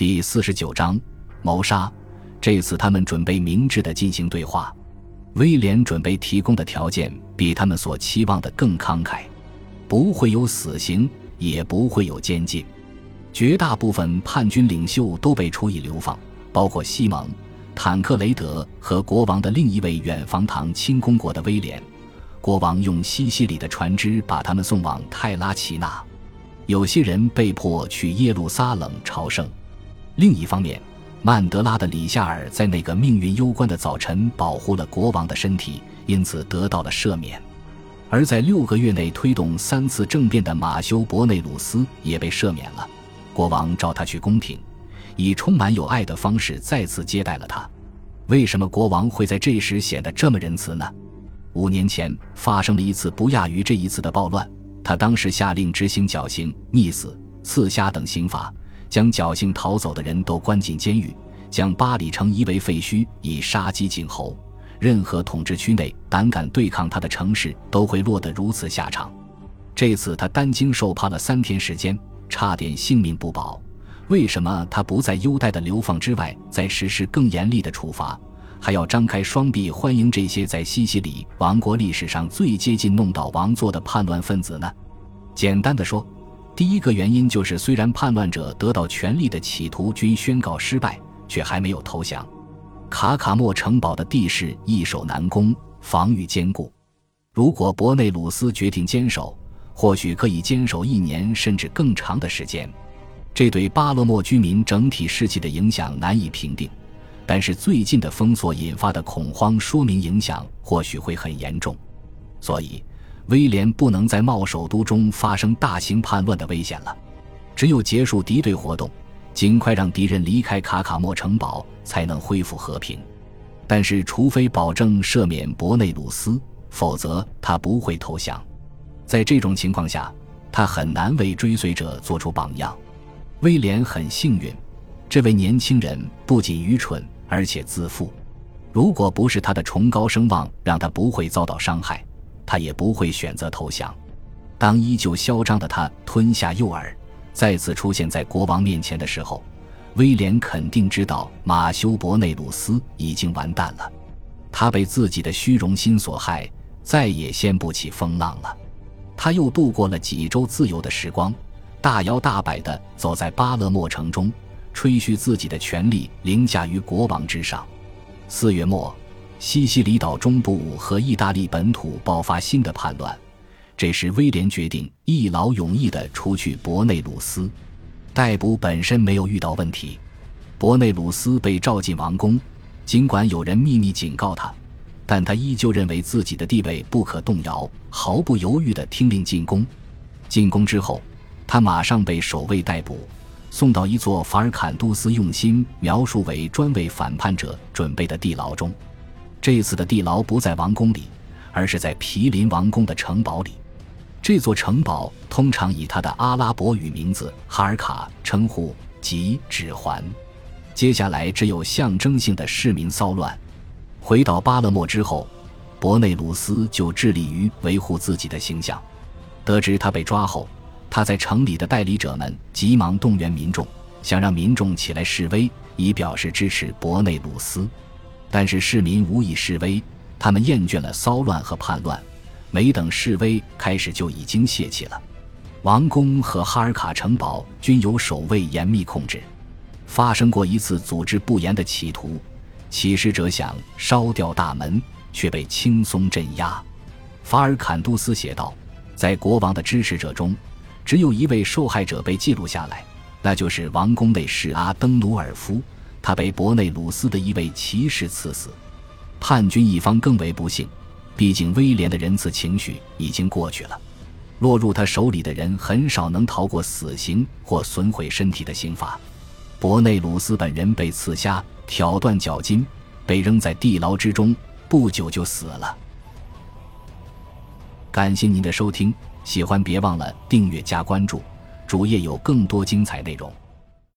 第四十九章谋杀。这次他们准备明智的进行对话。威廉准备提供的条件比他们所期望的更慷慨，不会有死刑，也不会有监禁。绝大部分叛军领袖都被处以流放，包括西蒙、坦克雷德和国王的另一位远房堂亲公国的威廉。国王用西西里的船只把他们送往泰拉齐纳。有些人被迫去耶路撒冷朝圣。另一方面，曼德拉的里夏尔在那个命运攸关的早晨保护了国王的身体，因此得到了赦免；而在六个月内推动三次政变的马修·伯内鲁斯也被赦免了。国王召他去宫廷，以充满有爱的方式再次接待了他。为什么国王会在这时显得这么仁慈呢？五年前发生了一次不亚于这一次的暴乱，他当时下令执行绞刑、溺死、刺瞎等刑罚。将侥幸逃走的人都关进监狱，将巴里城夷为废墟，以杀鸡儆猴。任何统治区内胆敢对抗他的城市都会落得如此下场。这次他担惊受怕了三天时间，差点性命不保。为什么他不在优待的流放之外再实施更严厉的处罚，还要张开双臂欢迎这些在西西里王国历史上最接近弄倒王座的叛乱分子呢？简单的说。第一个原因就是，虽然叛乱者得到权力的企图均宣告失败，却还没有投降。卡卡莫城堡的地势易守难攻，防御坚固。如果博内鲁斯决定坚守，或许可以坚守一年甚至更长的时间。这对巴勒莫居民整体士气的影响难以评定，但是最近的封锁引发的恐慌说明影响或许会很严重。所以。威廉不能在茂首都中发生大型叛乱的危险了，只有结束敌对活动，尽快让敌人离开卡卡莫城堡，才能恢复和平。但是，除非保证赦免博内鲁斯，否则他不会投降。在这种情况下，他很难为追随者做出榜样。威廉很幸运，这位年轻人不仅愚蠢，而且自负。如果不是他的崇高声望让他不会遭到伤害。他也不会选择投降。当依旧嚣张的他吞下诱饵，再次出现在国王面前的时候，威廉肯定知道马修·伯内鲁斯已经完蛋了。他被自己的虚荣心所害，再也掀不起风浪了。他又度过了几周自由的时光，大摇大摆地走在巴勒莫城中，吹嘘自己的权力凌驾于国王之上。四月末。西西里岛中部和意大利本土爆发新的叛乱，这时威廉决定一劳永逸地除去伯内鲁斯。逮捕本身没有遇到问题，伯内鲁斯被召进王宫，尽管有人秘密警告他，但他依旧认为自己的地位不可动摇，毫不犹豫地听令进宫。进宫之后，他马上被守卫逮捕，送到一座法尔坎杜斯用心描述为专为反叛者准备的地牢中。这次的地牢不在王宫里，而是在毗邻王宫的城堡里。这座城堡通常以它的阿拉伯语名字哈尔卡称呼，即指环。接下来只有象征性的市民骚乱。回到巴勒莫之后，博内鲁斯就致力于维护自己的形象。得知他被抓后，他在城里的代理者们急忙动员民众，想让民众起来示威，以表示支持博内鲁斯。但是市民无以示威，他们厌倦了骚乱和叛乱，没等示威开始就已经泄气了。王宫和哈尔卡城堡均有守卫严密控制，发生过一次组织不严的企图，起事者想烧掉大门，却被轻松镇压。法尔坎杜斯写道，在国王的支持者中，只有一位受害者被记录下来，那就是王宫内侍阿登努尔夫。他被伯内鲁斯的一位骑士刺死，叛军一方更为不幸，毕竟威廉的仁慈情绪已经过去了，落入他手里的人很少能逃过死刑或损毁身体的刑罚。伯内鲁斯本人被刺瞎，挑断脚筋，被扔在地牢之中，不久就死了。感谢您的收听，喜欢别忘了订阅加关注，主页有更多精彩内容。